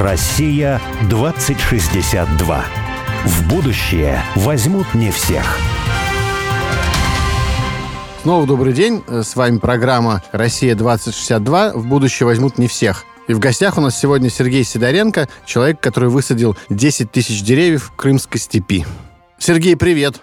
Россия 2062. В будущее возьмут не всех. Снова добрый день. С вами программа «Россия-2062». В будущее возьмут не всех. И в гостях у нас сегодня Сергей Сидоренко, человек, который высадил 10 тысяч деревьев в Крымской степи. Сергей, привет.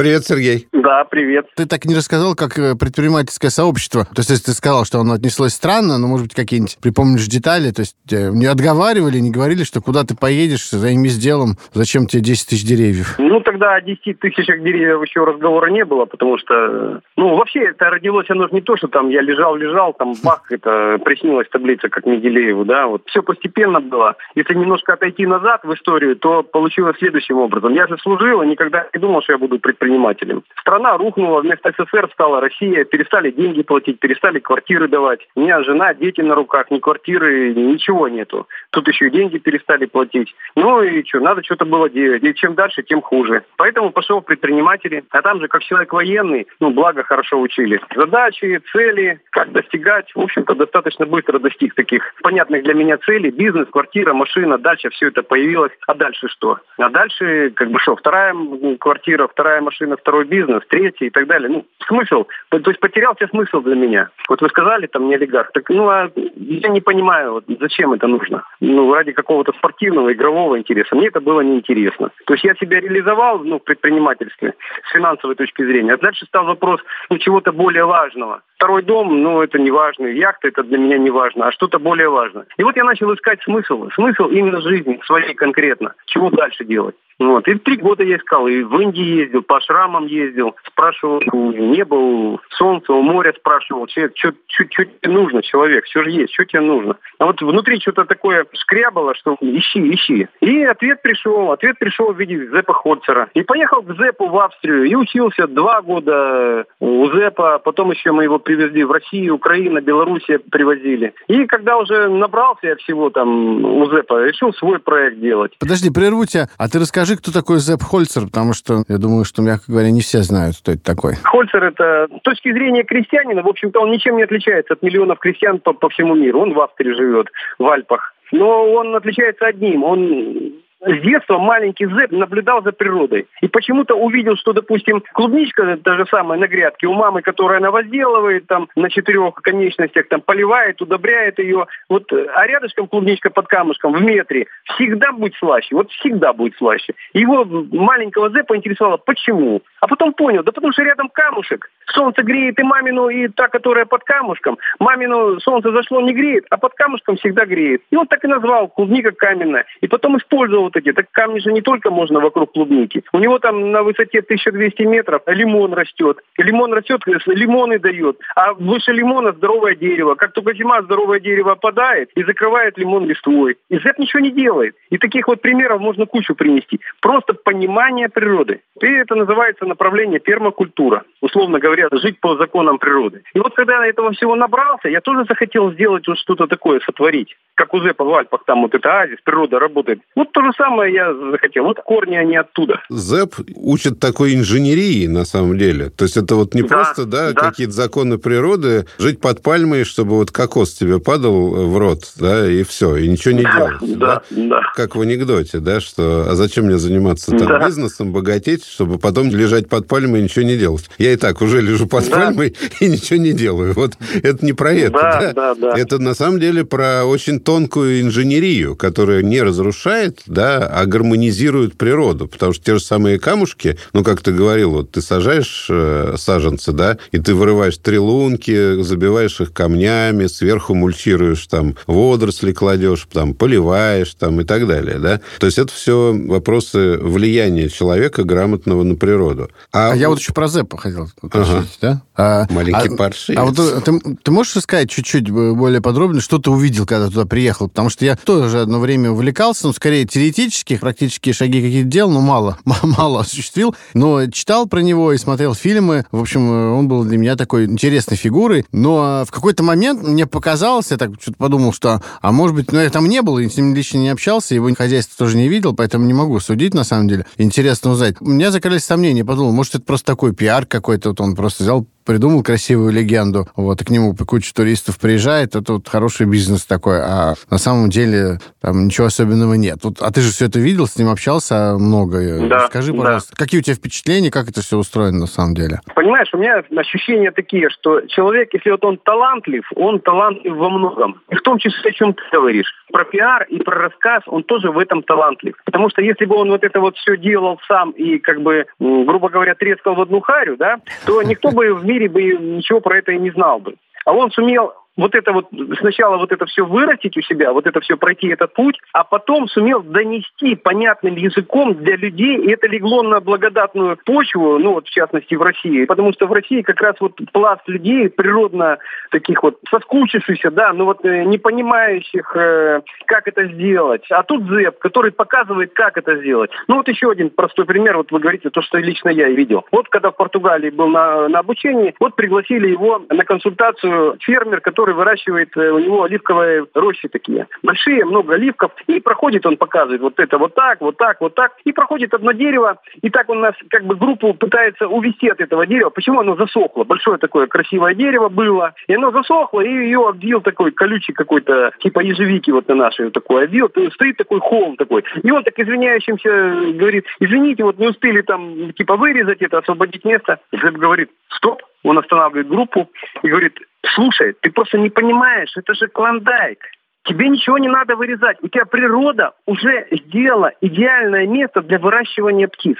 Привет, Сергей. Да, привет. Ты так и не рассказал, как э, предпринимательское сообщество. То есть, если ты сказал, что оно отнеслось странно, но, может быть, какие-нибудь припомнишь детали, то есть э, не отговаривали, не говорили, что куда ты поедешь, займись делом, зачем тебе 10 тысяч деревьев? Ну, тогда о 10 тысячах деревьев еще разговора не было, потому что, ну, вообще, это родилось оно же не то, что там я лежал-лежал, там, бах, это приснилась таблица, как Менделееву, да, вот все постепенно было. Если немножко отойти назад в историю, то получилось следующим образом. Я же служил и никогда не думал, что я буду предпринимателем предпринимателем. Страна рухнула, вместо СССР стала Россия, перестали деньги платить, перестали квартиры давать. У меня жена, дети на руках, ни квартиры, ничего нету. Тут еще и деньги перестали платить. Ну и что, надо что-то было делать. И чем дальше, тем хуже. Поэтому пошел в предприниматели. А там же, как человек военный, ну, благо хорошо учили. Задачи, цели, как достигать. В общем-то, достаточно быстро достиг таких понятных для меня целей. Бизнес, квартира, машина. Дальше все это появилось. А дальше что? А дальше, как бы что, вторая квартира, вторая машина машина, второй бизнес, третий и так далее. Ну, смысл, то есть потерялся смысл для меня. Вот вы сказали, там, не олигарх. Так, ну, а я не понимаю, вот, зачем это нужно. Ну, ради какого-то спортивного, игрового интереса. Мне это было неинтересно. То есть я себя реализовал, ну, в предпринимательстве с финансовой точки зрения. А дальше стал вопрос, ну, чего-то более важного. Второй дом, ну, это не важно. Яхта, это для меня не важно, а что-то более важное. И вот я начал искать смысл. Смысл именно жизни своей конкретно. Чего дальше делать. Вот. И три года я искал. И в Индии ездил, по шрамам ездил, спрашивал у неба, солнца, у моря спрашивал, человек, что, тебе нужно, человек, все же есть, что тебе нужно. А вот внутри что-то такое скрябало, что ищи, ищи. И ответ пришел, ответ пришел в виде Зепа Хольцера. И поехал к Зепу в Австрию и учился два года у Зепа, потом еще мы его привезли в Россию, Украина, Белоруссия привозили. И когда уже набрался я всего там у Зепа, решил свой проект делать. Подожди, прерву тебя. А ты расскажи, Расскажи, кто такой Зепп Хольцер, потому что я думаю, что, мягко говоря, не все знают, кто это такой. Хольцер это, с точки зрения крестьянина, в общем-то, он ничем не отличается от миллионов крестьян по, по всему миру. Он в Австрии живет, в Альпах. Но он отличается одним. Он с детства маленький Зэп наблюдал за природой. И почему-то увидел, что, допустим, клубничка, та же самая на грядке, у мамы, которая она возделывает там на четырех конечностях, там поливает, удобряет ее. Вот, а рядышком клубничка под камушком в метре всегда будет слаще. Вот всегда будет слаще. Его маленького Зэпа интересовало, почему? А потом понял, да потому что рядом камушек. Солнце греет и мамину, и та, которая под камушком. Мамину солнце зашло, не греет, а под камушком всегда греет. И он так и назвал клубника каменная. И потом использовал вот эти. Так камни же не только можно вокруг клубники. У него там на высоте 1200 метров лимон растет. Лимон растет, лимоны дает. А выше лимона здоровое дерево. Как только зима, здоровое дерево опадает и закрывает лимон листвой. И ЗЭП ничего не делает. И таких вот примеров можно кучу принести. Просто понимание природы. И это называется направление пермакультура. Условно говоря, жить по законам природы. И вот когда я этого всего набрался, я тоже захотел сделать вот что-то такое, сотворить. Как у Зепа в Альпах, там вот это оазис, природа работает. Вот то же самое я захотел. Вот корни они оттуда. ЗЭП учит такой инженерии, на самом деле. То есть это вот не да, просто, да, да. какие-то законы природы, жить под пальмой, чтобы вот кокос тебе падал в рот, да, и все, и ничего не делать. Да, да, да. Как в анекдоте, да, что а зачем мне заниматься там да. бизнесом, богатеть, чтобы потом лежать под пальмой и ничего не делать. Я и так уже лежу под да. пальмой и ничего не делаю. Вот это не про это, да, да? Да, да. Это на самом деле про очень тонкую инженерию, которая не разрушает, да, а гармонизирует природу. Потому что те же самые камушки, ну, как ты говорил, вот ты сажаешь э, саженцы, да, и ты вырываешь три лунки, забиваешь их камнями, сверху мульчируешь там водоросли кладешь, там поливаешь там и так далее, да. То есть это все вопросы влияния человека грамотного на природу. А, а я вот еще про Зеппа хотел уточнить, ага. да? А, Маленький а, паршивец. А вот ты, ты можешь сказать чуть-чуть более подробно, что ты увидел, когда туда приехал? Потому что я тоже одно время увлекался, но скорее теоретически, практические шаги какие-то делал, но мало, мало осуществил. Но читал про него и смотрел фильмы. В общем, он был для меня такой интересной фигурой. Но в какой-то момент мне показалось, я так что-то подумал, что, а может быть, ну, я там не был, и с ним лично не общался, его хозяйство тоже не видел, поэтому не могу судить, на самом деле. Интересно узнать. У меня закрылись сомнения. Подумал, может, это просто такой пиар какой-то, вот он просто взял придумал красивую легенду, вот, и к нему куча туристов приезжает, это вот хороший бизнес такой, а на самом деле там ничего особенного нет. Вот, а ты же все это видел, с ним общался много. Да, Скажи, пожалуйста, да. какие у тебя впечатления, как это все устроено на самом деле? Понимаешь, у меня ощущения такие, что человек, если вот он талантлив, он талантлив во многом. И в том числе, о чем ты говоришь. Про пиар и про рассказ он тоже в этом талантлив. Потому что если бы он вот это вот все делал сам и как бы, грубо говоря, трескал в одну харю, да, то никто бы в мире бы ничего про это и не знал бы. А он сумел вот это вот сначала вот это все вырастить у себя, вот это все пройти этот путь, а потом сумел донести понятным языком для людей, и это легло на благодатную почву, ну вот в частности в России, потому что в России как раз вот пласт людей природно таких вот соскучившихся, да, ну вот э, не понимающих, э, как это сделать. А тут ЗЭП, который показывает, как это сделать. Ну вот еще один простой пример, вот вы говорите, то, что лично я и видел. Вот когда в Португалии был на, на обучении, вот пригласили его на консультацию фермер, который который выращивает, э, у него оливковые рощи такие. Большие, много оливков. И проходит, он показывает вот это вот так, вот так, вот так. И проходит одно дерево. И так он нас, как бы, группу пытается увести от этого дерева. Почему оно засохло? Большое такое красивое дерево было. И оно засохло, и ее обвил такой колючий какой-то, типа ежевики вот на нашей такой обвил. Стоит такой холм такой. И он так извиняющимся говорит, извините, вот не успели там, типа, вырезать это, освободить место. И говорит, стоп, он останавливает группу и говорит, слушай, ты просто не понимаешь, это же клондайк. Тебе ничего не надо вырезать. У тебя природа уже сделала идеальное место для выращивания птиц.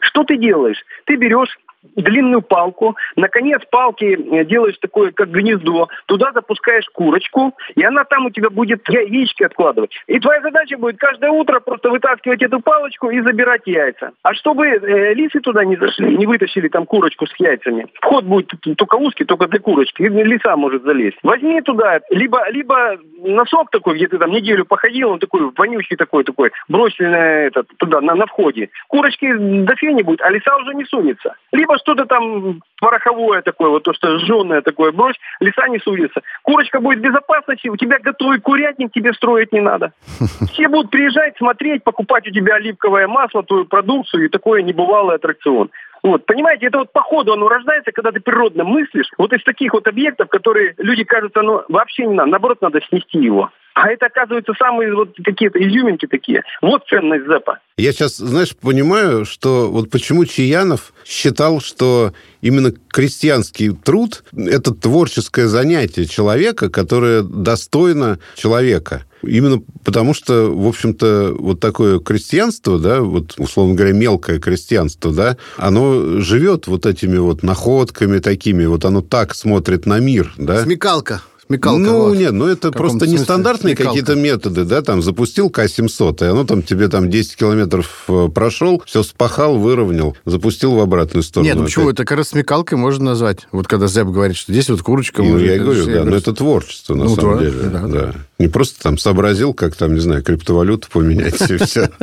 Что ты делаешь? Ты берешь длинную палку, на конец палки э, делаешь такое, как гнездо, туда запускаешь курочку, и она там у тебя будет яички откладывать. И твоя задача будет каждое утро просто вытаскивать эту палочку и забирать яйца. А чтобы э, лисы туда не зашли, не вытащили там курочку с яйцами, вход будет только узкий, только для курочки, и лиса может залезть. Возьми туда, либо, либо носок такой, где ты там неделю походил, он такой вонючий такой, такой, бросили на этот, туда, на, на входе. Курочки до фени будет, а лиса уже не сунется. Либо что-то там пороховое такое, вот то, что жженое такое брось, лиса не сунется. Курочка будет в безопасности, у тебя готовый курятник, тебе строить не надо. Все будут приезжать, смотреть, покупать у тебя оливковое масло, твою продукцию и такой небывалый аттракцион. Вот, понимаете, это вот по ходу оно рождается, когда ты природно мыслишь, вот из таких вот объектов, которые люди кажется, ну, вообще не надо, наоборот, надо снести его. А это, оказывается, самые вот какие-то изюминки такие. Вот ценность ЗЭПа. Я сейчас, знаешь, понимаю, что вот почему Чаянов считал, что именно крестьянский труд – это творческое занятие человека, которое достойно человека. Именно потому что, в общем-то, вот такое крестьянство, да, вот, условно говоря, мелкое крестьянство, да, оно живет вот этими вот находками такими, вот оно так смотрит на мир, да. Смекалка. Смекалка. Ну, нет, ну это просто нестандартные какие-то методы, да, там запустил К-700, и оно там тебе там 10 километров э, прошел, все спахал, выровнял, запустил в обратную сторону. Нет, ну почему, это как раз смекалкой можно назвать. Вот когда Зэп говорит, что здесь вот курочка... Ну, я и говорю, да, но это творчество, на ну, самом деле. Да, да. Не просто там сообразил, как там, не знаю, криптовалюту поменять и все.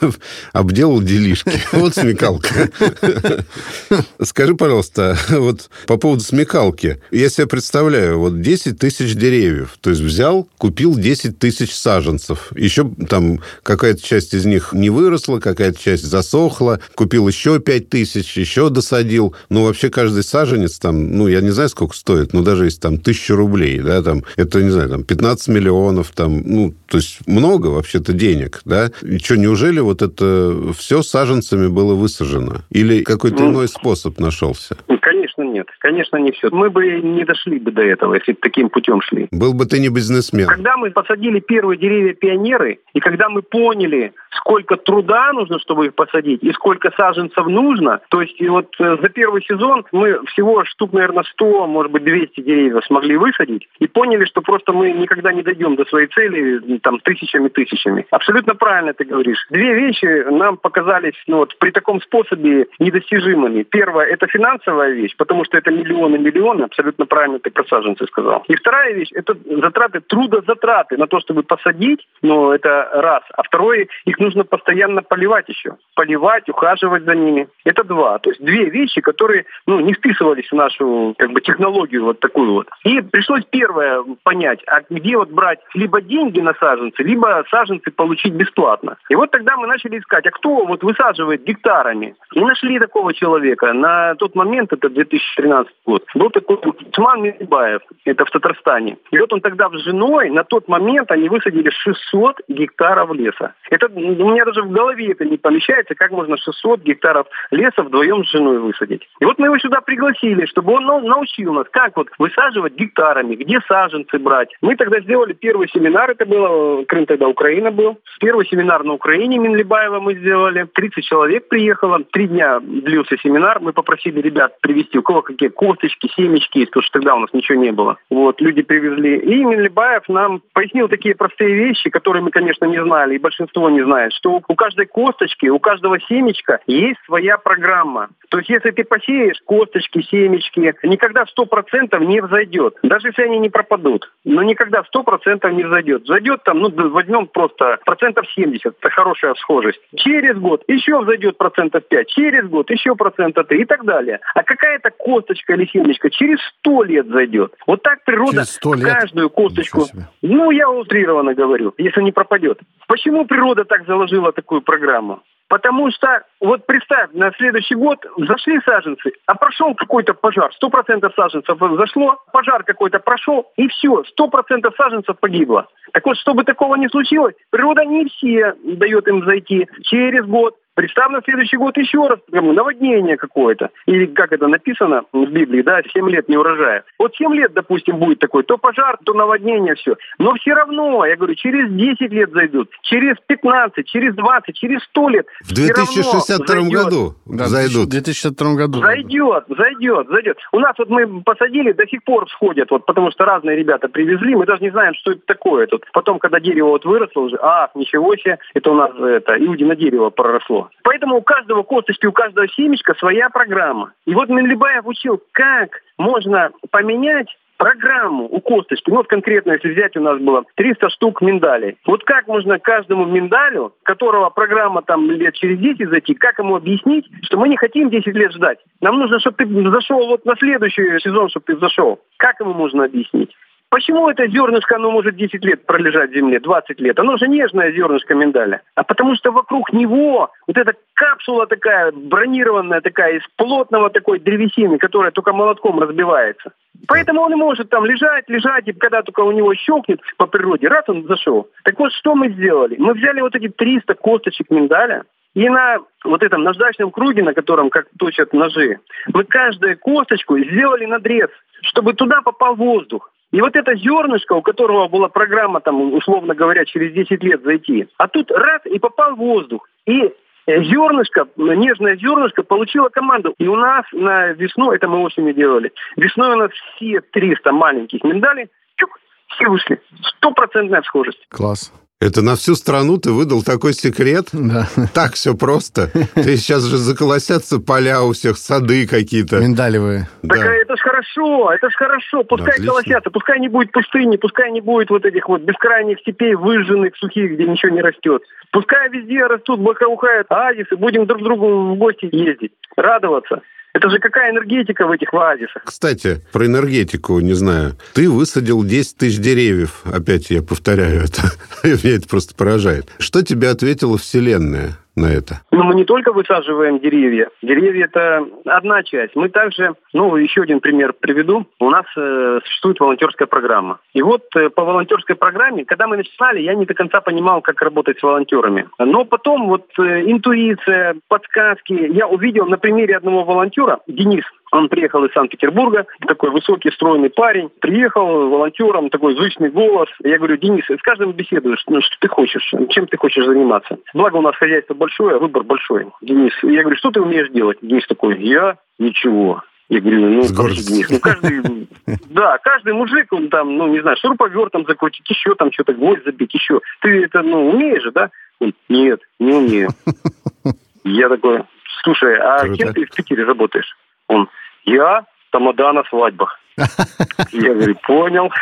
Ну, обделал делишки. Вот смекалка. Скажи, пожалуйста, вот по поводу смекалки. Я себе представляю, вот 10 тысяч деревьев. То есть взял, купил 10 тысяч саженцев. Еще там какая-то часть из них не выросла, какая-то часть засохла. Купил еще 5 тысяч, еще досадил. Ну, вообще каждый саженец там, ну, я не знаю, сколько стоит, но даже если там тысяча рублей, да, там, это, не знаю, там 15 миллионов, там, ну, то есть много вообще-то денег, да? И что, неужели вот это все саженцами было высажено? Или какой-то ну, иной способ нашелся? Конечно, нет. Конечно, не все. Мы бы не дошли бы до этого, если бы таким путем шли. Был бы ты не бизнесмен. Когда мы посадили первые деревья пионеры, и когда мы поняли, сколько труда нужно, чтобы их посадить, и сколько саженцев нужно, то есть и вот э, за первый сезон мы всего штук, наверное, 100, может быть, 200 деревьев смогли высадить, и поняли, что просто мы никогда не дойдем до своей цели там тысячами-тысячами. Абсолютно правильно ты говоришь. Две вещи нам показались ну, вот, при таком способе недостижимыми. Первое – это финансовая вещь, потому что это миллионы-миллионы, абсолютно правильно ты про саженцы сказал. И вторая вещь – это затраты, трудозатраты на то, чтобы посадить, ну, это раз. А второе – их нужно постоянно поливать еще. Поливать, ухаживать за ними. Это два. То есть две вещи, которые ну, не вписывались в нашу как бы, технологию вот такую вот. И пришлось первое понять, а где вот брать либо деньги на саженцы, саженцы, либо саженцы получить бесплатно. И вот тогда мы начали искать, а кто вот высаживает гектарами? И нашли такого человека. На тот момент, это 2013 год, был такой Тман Мирибаев, это в Татарстане. И вот он тогда с женой, на тот момент они высадили 600 гектаров леса. Это у меня даже в голове это не помещается, как можно 600 гектаров леса вдвоем с женой высадить. И вот мы его сюда пригласили, чтобы он научил нас, как вот высаживать гектарами, где саженцы брать. Мы тогда сделали первый семинар, это было, Крым тогда Украина был. Первый семинар на Украине Минлибаева мы сделали. 30 человек приехало, три дня длился семинар. Мы попросили ребят привезти, у кого какие косточки, семечки потому что тогда у нас ничего не было. Вот, люди привезли. И Минлибаев нам пояснил такие простые вещи, которые мы, конечно, не знали, и большинство не знает, что у каждой косточки, у каждого семечка есть своя программа. То есть, если ты посеешь косточки, семечки, никогда сто процентов не взойдет. Даже если они не пропадут. Но никогда сто процентов не взойдет. Взойдет там, ну, возьмем просто процентов 70. Это хорошая схожесть. Через год еще взойдет процентов 5. Через год еще процентов 3 и так далее. А какая-то косточка или семечка через сто лет зайдет. Вот так природа каждую косточку... Ну, я утрированно говорю, если не пропадет. Почему природа так заложила такую программу? Потому что, вот представь, на следующий год зашли саженцы, а прошел какой-то пожар, сто процентов саженцев зашло, пожар какой-то прошел, и все, сто процентов саженцев погибло. Так вот, чтобы такого не случилось, природа не все дает им зайти через год, Представь на следующий год еще раз наводнение какое-то. Или как это написано в Библии, да, 7 лет не урожая. Вот 7 лет, допустим, будет такой, то пожар, то наводнение, все. Но все равно, я говорю, через 10 лет зайдут, через 15, через 20, через 100 лет. В 2062 году да, зайдут. В 2062 году. Зайдет, зайдет, зайдет. У нас вот мы посадили, до сих пор всходят, вот, потому что разные ребята привезли, мы даже не знаем, что это такое. Тут. Потом, когда дерево вот выросло уже, а, ничего себе, это у нас это, люди на дерево проросло. Поэтому у каждого косточки, у каждого семечка своя программа. И вот Минлибаев учил, как можно поменять программу у косточки. Ну, вот конкретно, если взять, у нас было 300 штук миндалей. Вот как можно каждому миндалю, которого программа там лет через 10 зайти, как ему объяснить, что мы не хотим 10 лет ждать. Нам нужно, чтобы ты зашел вот на следующий сезон, чтобы ты зашел. Как ему можно объяснить? Почему это зернышко, оно может 10 лет пролежать в земле, 20 лет? Оно же нежное зернышко миндаля. А потому что вокруг него вот эта капсула такая, бронированная такая, из плотного такой древесины, которая только молотком разбивается. Поэтому он и может там лежать, лежать, и когда только у него щелкнет по природе, раз он зашел. Так вот, что мы сделали? Мы взяли вот эти 300 косточек миндаля, и на вот этом наждачном круге, на котором как точат ножи, мы каждую косточку сделали надрез, чтобы туда попал воздух. И вот это зернышко, у которого была программа, там, условно говоря, через 10 лет зайти, а тут раз и попал воздух. И э, зернышко, нежное зернышко получило команду. И у нас на весну, это мы осенью делали, весной у нас все 300 маленьких миндалей, чук, все вышли. Стопроцентная схожесть. Класс. Это на всю страну ты выдал такой секрет? Да. Так все просто. Ты сейчас же заколосятся поля у всех, сады какие-то. Миндалевые. Так да. это ж хорошо, это ж хорошо. Пускай Отлично. колосятся, пускай не будет пустыни, пускай не будет вот этих вот бескрайних степей, выжженных, сухих, где ничего не растет. Пускай везде растут, благоухают оазисы, будем друг к другу в гости ездить, радоваться. Это же какая энергетика в этих оазисах? Кстати, про энергетику, не знаю. Ты высадил 10 тысяч деревьев. Опять я повторяю это. Меня это просто поражает. Что тебе ответила Вселенная? На это? Ну, мы не только высаживаем деревья. Деревья – это одна часть. Мы также, ну, еще один пример приведу. У нас э, существует волонтерская программа. И вот э, по волонтерской программе, когда мы начинали, я не до конца понимал, как работать с волонтерами. Но потом вот э, интуиция, подсказки. Я увидел на примере одного волонтера, Денис, он приехал из Санкт-Петербурга, такой высокий, стройный парень. Приехал волонтером, такой зычный голос. Я говорю, Денис, с каждым беседуешь, ну, что ты хочешь, чем ты хочешь заниматься. Благо у нас хозяйство большое, а выбор большой. Денис, я говорю, что ты умеешь делать? Денис такой, я ничего. Я говорю, ну, Денис, ну каждый, да, каждый мужик, он там, ну, не знаю, шуруповертом закрутить, еще там что-то, гвоздь забить, еще. Ты это, ну, умеешь же, да? Он, нет, не умею. Я такой, слушай, а Круто. кем ты в Питере работаешь? Он, я тамада на свадьбах. Я говорю, понял.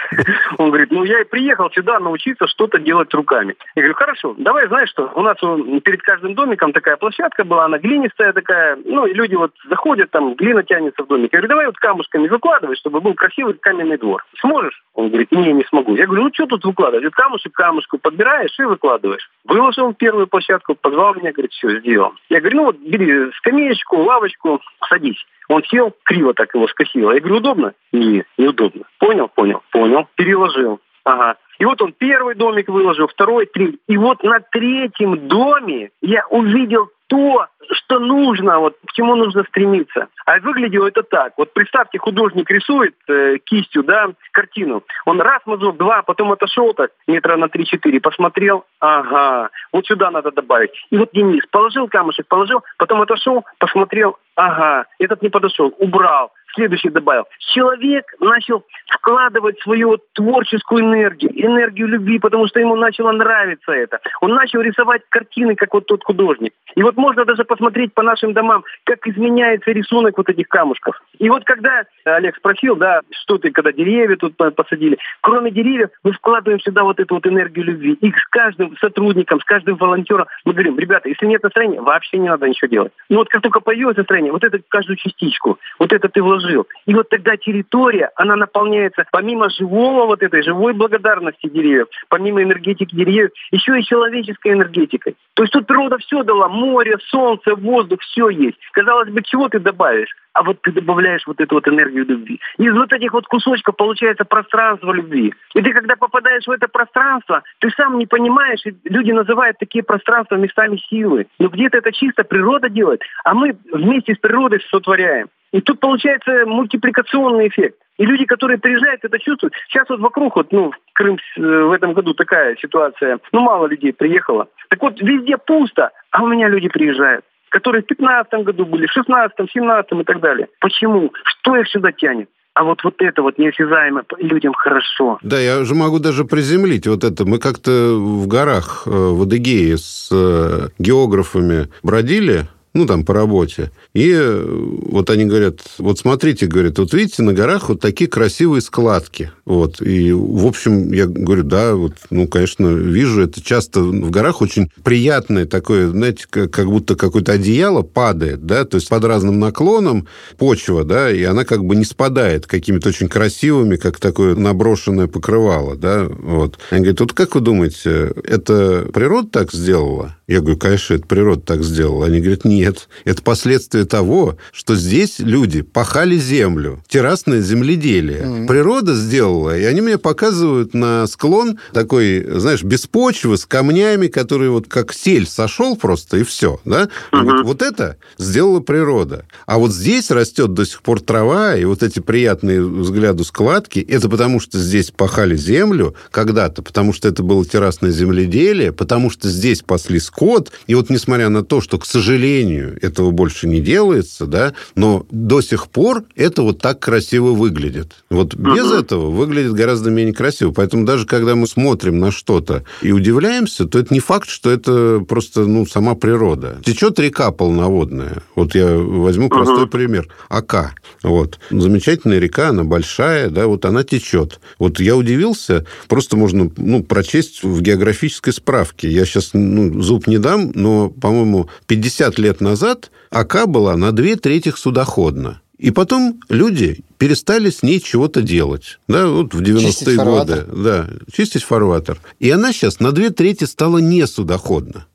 Он говорит, ну я и приехал сюда научиться что-то делать руками. Я говорю, хорошо, давай, знаешь что, у нас перед каждым домиком такая площадка была, она глинистая такая, ну и люди вот заходят, там глина тянется в домик. Я говорю, давай вот камушками выкладывай, чтобы был красивый каменный двор. Сможешь? Он говорит, не, не смогу. Я говорю, ну что тут выкладывать? Камушек камушку подбираешь и выкладываешь. Выложил первую площадку, позвал меня, говорит, все, сделал. Я говорю, ну вот бери скамеечку, лавочку, садись. Он сел, криво так его скосило. Я говорю, удобно? Нет, неудобно. Понял, понял, понял. Переложил. Ага. И вот он первый домик выложил, второй, третий. И вот на третьем доме я увидел то, что нужно, вот к чему нужно стремиться. А выглядело это так. Вот представьте, художник рисует э, кистью, да, картину. Он раз мазок, два, потом отошел так метра на три-четыре, посмотрел, ага, вот сюда надо добавить. И вот Денис положил камушек, положил, потом отошел, посмотрел, ага, этот не подошел, убрал следующий добавил. Человек начал вкладывать свою творческую энергию, энергию любви, потому что ему начало нравиться это. Он начал рисовать картины, как вот тот художник. И вот можно даже посмотреть по нашим домам, как изменяется рисунок вот этих камушков. И вот когда Олег спросил, да, что ты, когда деревья тут посадили, кроме деревьев мы вкладываем сюда вот эту вот энергию любви. И с каждым сотрудником, с каждым волонтером мы говорим, ребята, если нет настроения, вообще не надо ничего делать. Но вот как только появилось настроение, вот это каждую частичку, вот это ты вложил жил. И вот тогда территория, она наполняется помимо живого вот этой живой благодарности деревьев, помимо энергетики деревьев, еще и человеческой энергетикой. То есть тут природа все дала, море, солнце, воздух, все есть. Казалось бы, чего ты добавишь? а вот ты добавляешь вот эту вот энергию любви. Из вот этих вот кусочков получается пространство любви. И ты, когда попадаешь в это пространство, ты сам не понимаешь, и люди называют такие пространства местами силы. Но где-то это чисто природа делает, а мы вместе с природой сотворяем. И тут получается мультипликационный эффект. И люди, которые приезжают, это чувствуют. Сейчас вот вокруг, вот, ну, Крым э, в этом году такая ситуация. Ну, мало людей приехало. Так вот, везде пусто, а у меня люди приезжают которые в 15 году были, в 16 17 и так далее. Почему? Что их сюда тянет? а вот, вот это вот неосязаемо людям хорошо. Да, я уже могу даже приземлить вот это. Мы как-то в горах э, в Адыгее с э, географами бродили, ну, там, по работе. И э, вот они говорят, вот смотрите, говорят, вот видите, на горах вот такие красивые складки. Вот. И, в общем, я говорю, да, вот, ну, конечно, вижу, это часто в горах очень приятное такое, знаете, как будто какое-то одеяло падает, да, то есть под разным наклоном почва, да, и она как бы не спадает какими-то очень красивыми, как такое наброшенное покрывало, да, вот. Они говорят, вот как вы думаете, это природа так сделала? Я говорю, конечно, это природа так сделала. Они говорят, нет, это последствия того, что здесь люди пахали землю, террасное земледелие. Mm-hmm. Природа сделала, и они мне показывают на склон такой, знаешь, без почвы, с камнями, которые вот как сель сошел просто, и все. Да? Mm-hmm. Вот, вот это сделала природа. А вот здесь растет до сих пор трава, и вот эти приятные взгляду складки, это потому что здесь пахали землю когда-то, потому что это было террасное земледелие, потому что здесь пасли скот. И вот несмотря на то, что, к сожалению, этого больше не делается, да, но до сих пор это вот так красиво выглядит. Вот без uh-huh. этого выглядит гораздо менее красиво. Поэтому даже когда мы смотрим на что-то и удивляемся, то это не факт, что это просто ну, сама природа. Течет река полноводная. Вот я возьму простой uh-huh. пример. Ака. Вот. Замечательная река, она большая, да, вот она течет. Вот я удивился, просто можно ну, прочесть в географической справке. Я сейчас ну, зуб не дам, но, по-моему, 50 лет назад Ака была на две трети судоходна. И потом люди перестали с ней чего-то делать. Да, вот в 90-е годы. Да, чистить фарватер. И она сейчас на две трети стала несудоходна.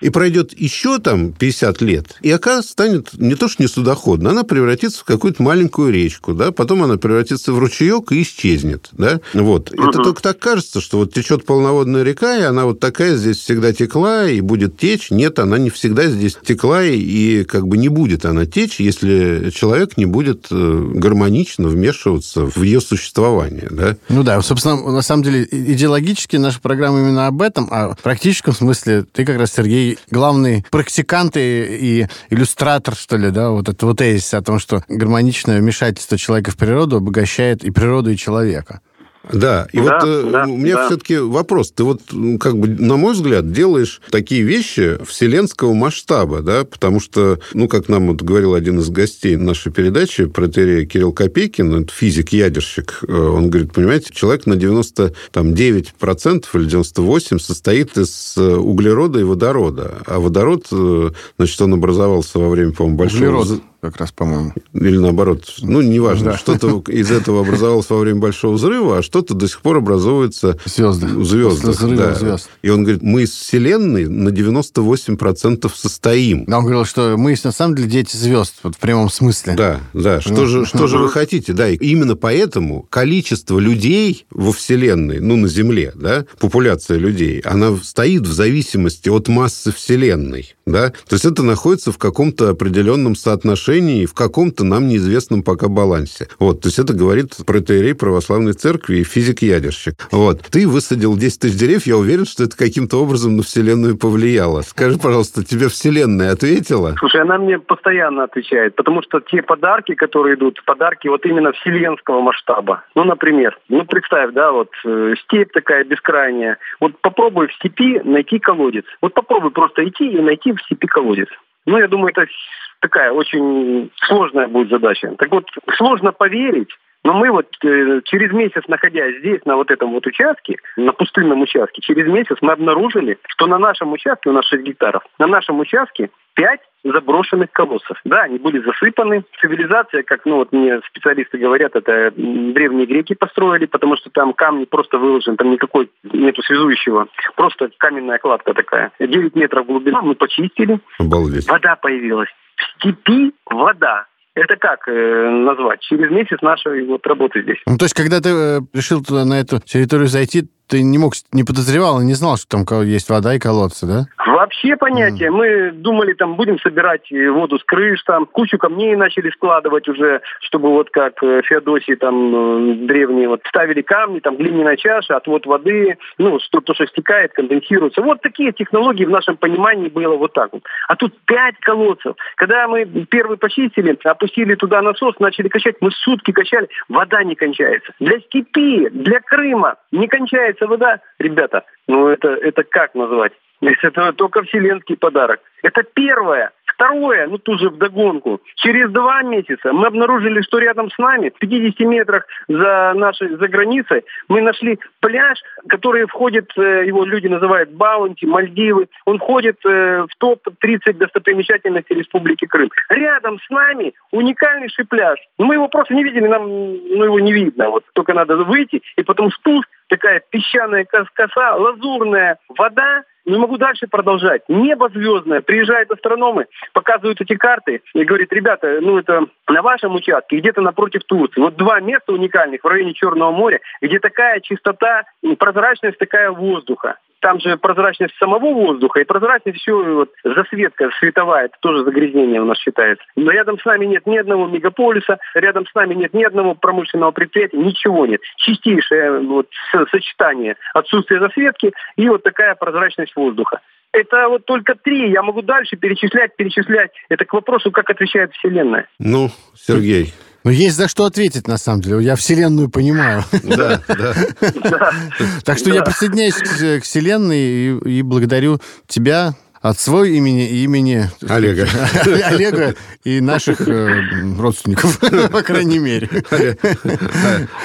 И пройдет еще там 50 лет, и Ака станет не то что не судоходной, она превратится в какую-то маленькую речку, да, потом она превратится в ручеек и исчезнет, да. Вот. Угу. Это только так кажется, что вот течет полноводная река, и она вот такая здесь всегда текла и будет течь. Нет, она не всегда здесь текла, и как бы не будет она течь, если человек не будет э, гармонично вмешиваться в ее существование, да. Ну да, собственно, на самом деле идеологически наша программа именно об этом, а в практическом смысле ты как раз, Сергей, главный практикант и, и иллюстратор, что ли, да, вот этого тезиса о том, что гармоничное вмешательство человека в природу обогащает и природу, и человека. Да, и да, вот э, да, у меня да. все-таки вопрос. Ты вот, как бы, на мой взгляд, делаешь такие вещи вселенского масштаба, да, потому что, ну, как нам вот говорил один из гостей нашей передачи, протерея Кирилл Копейкин, физик-ядерщик, э, он говорит, понимаете, человек на 99% или 98% состоит из э, углерода и водорода, а водород, значит, он образовался во время, по-моему, большого... Углерод как раз, по-моему. Или наоборот. Ну, неважно. Да. Что-то из этого образовалось во время Большого взрыва, а что-то до сих пор образуется... Звезды. Звезды. да. звезд. И он говорит, мы из Вселенной на 98% состоим. Да, он говорил, что мы на самом деле дети звезд, вот в прямом смысле. Да, да. Что, же, что же вы хотите? Да, и именно поэтому количество людей во Вселенной, ну, на Земле, да, популяция людей, она стоит в зависимости от массы Вселенной, да. То есть это находится в каком-то определенном соотношении отношении в каком-то нам неизвестном пока балансе. Вот, то есть это говорит протеерей православной церкви и физик-ядерщик. Вот. Ты высадил 10 тысяч деревьев, я уверен, что это каким-то образом на Вселенную повлияло. Скажи, пожалуйста, тебе Вселенная ответила? Слушай, она мне постоянно отвечает, потому что те подарки, которые идут, подарки вот именно вселенского масштаба. Ну, например, ну, представь, да, вот э, степь такая бескрайняя. Вот попробуй в степи найти колодец. Вот попробуй просто идти и найти в степи колодец. Ну, я думаю, это такая очень сложная будет задача. Так вот, сложно поверить, но мы вот э, через месяц, находясь здесь, на вот этом вот участке, на пустынном участке, через месяц мы обнаружили, что на нашем участке, у нас 6 гектаров, на нашем участке 5 заброшенных колоссов. Да, они были засыпаны. Цивилизация, как ну вот мне специалисты говорят, это древние греки построили, потому что там камни просто выложены, там никакой нету связующего. Просто каменная кладка такая. 9 метров глубина мы почистили. Обалдеть. Вода появилась. В степи вода это как э, назвать? Через месяц нашей вот работы здесь. Ну, то есть, когда ты э, решил туда, на эту территорию зайти, ты не мог, не подозревал и не знал, что там есть вода и колодцы, да? Вообще понятие. Mm. Мы думали, там будем собирать воду с крыш, там кучу камней начали складывать уже, чтобы вот как э, Феодосии там э, древние вот ставили камни, там глиняная чаша, отвод воды, ну, что то, что стекает, конденсируется. Вот такие технологии в нашем понимании было вот так вот. А тут пять колодцев. Когда мы первый почистили, опустили туда насос, начали качать, мы сутки качали, вода не кончается. Для степи, для Крыма не кончается кончается вода, ребята, ну это, это как назвать? Это только вселенский подарок. Это первое. Второе, ну тут же вдогонку. Через два месяца мы обнаружили, что рядом с нами, в 50 метрах за нашей за границей, мы нашли пляж, который входит, э, его люди называют Баунти, Мальдивы. Он входит э, в топ-30 достопримечательностей Республики Крым. Рядом с нами уникальнейший пляж. Мы его просто не видели, нам ну, его не видно. Вот только надо выйти, и потом спуск, такая песчаная коса, лазурная вода, не могу дальше продолжать. Небо звездное. Приезжают астрономы, показывают эти карты и говорят, ребята, ну это на вашем участке, где-то напротив Турции. Вот два места уникальных в районе Черного моря, где такая чистота, прозрачность такая воздуха там же прозрачность самого воздуха и прозрачность все, вот, засветка световая, это тоже загрязнение у нас считается. Но рядом с нами нет ни одного мегаполиса, рядом с нами нет ни одного промышленного предприятия, ничего нет. Чистейшее вот, сочетание отсутствия засветки и вот такая прозрачность воздуха. Это вот только три. Я могу дальше перечислять, перечислять. Это к вопросу, как отвечает Вселенная. Ну, Сергей, ну, есть за что ответить, на самом деле. Я Вселенную понимаю. Да, да. Так что я присоединяюсь к Вселенной и благодарю тебя от своего имени и имени Олега. Олега и наших э, родственников, по крайней мере.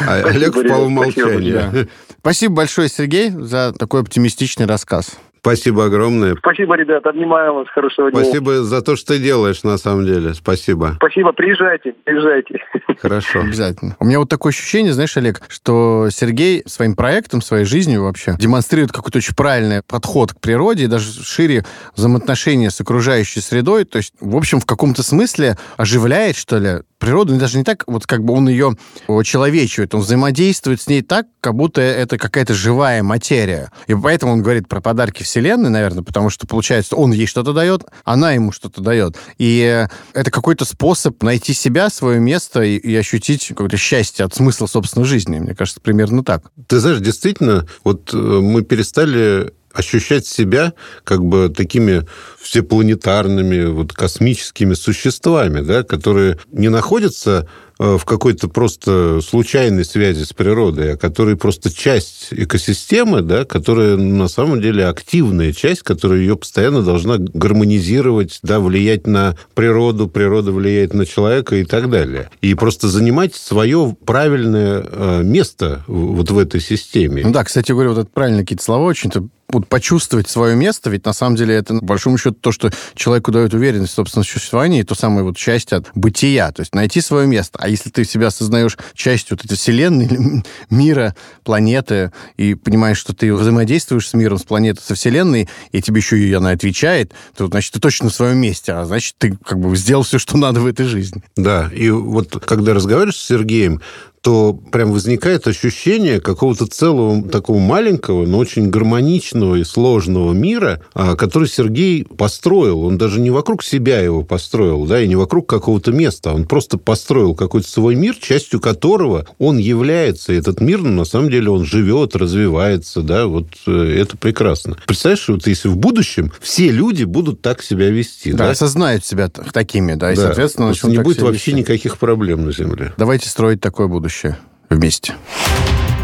Олег впал в молчание. Спасибо большое, Сергей, за такой оптимистичный рассказ. Спасибо огромное. Спасибо, ребята. Обнимаю вас. Хорошего дня. Спасибо за то, что ты делаешь, на самом деле. Спасибо. Спасибо. Приезжайте. Приезжайте. Хорошо. Обязательно. У меня вот такое ощущение, знаешь, Олег, что Сергей своим проектом, своей жизнью вообще демонстрирует какой-то очень правильный подход к природе и даже шире взаимоотношения с окружающей средой. То есть, в общем, в каком-то смысле оживляет, что ли, природу, даже не так, вот как бы он ее человечивает, он взаимодействует с ней так, как будто это какая-то живая материя. И поэтому он говорит про подарки Вселенной, наверное, потому что, получается, он ей что-то дает, она ему что-то дает. И это какой-то способ найти себя, свое место и, и ощутить какое-то счастье от смысла собственной жизни. Мне кажется, примерно так. Ты знаешь, действительно, вот э, мы перестали ощущать себя как бы такими всепланетарными, вот космическими существами, да, которые не находятся в какой-то просто случайной связи с природой, а который просто часть экосистемы, да, которая на самом деле активная часть, которая ее постоянно должна гармонизировать, да, влиять на природу, природа влияет на человека и так далее. И просто занимать свое правильное э, место вот в этой системе. Ну да, кстати говоря, вот это правильно какие-то слова очень-то вот почувствовать свое место, ведь на самом деле это, по большому счету, то, что человеку дает уверенность в собственном существовании, то самое вот счастье от бытия, то есть найти свое место. А если ты себя осознаешь частью вот этой вселенной, мира, планеты, и понимаешь, что ты взаимодействуешь с миром, с планетой, со вселенной, и тебе еще и она отвечает, то, значит, ты точно на своем месте, а значит, ты как бы сделал все, что надо в этой жизни. Да, и вот когда разговариваешь с Сергеем, то прям возникает ощущение какого-то целого такого маленького, но очень гармоничного и сложного мира, а, который Сергей построил. Он даже не вокруг себя его построил, да, и не вокруг какого-то места. Он просто построил какой-то свой мир, частью которого он является. И этот мир, ну, на самом деле, он живет, развивается, да, вот э, это прекрасно. Представляешь, вот если в будущем все люди будут так себя вести. Да, да? осознают себя такими, да, и, да. соответственно, начнут не будет вообще вести. никаких проблем на Земле. Давайте строить такое будущее будущее вместе.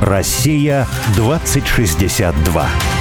Россия 2062.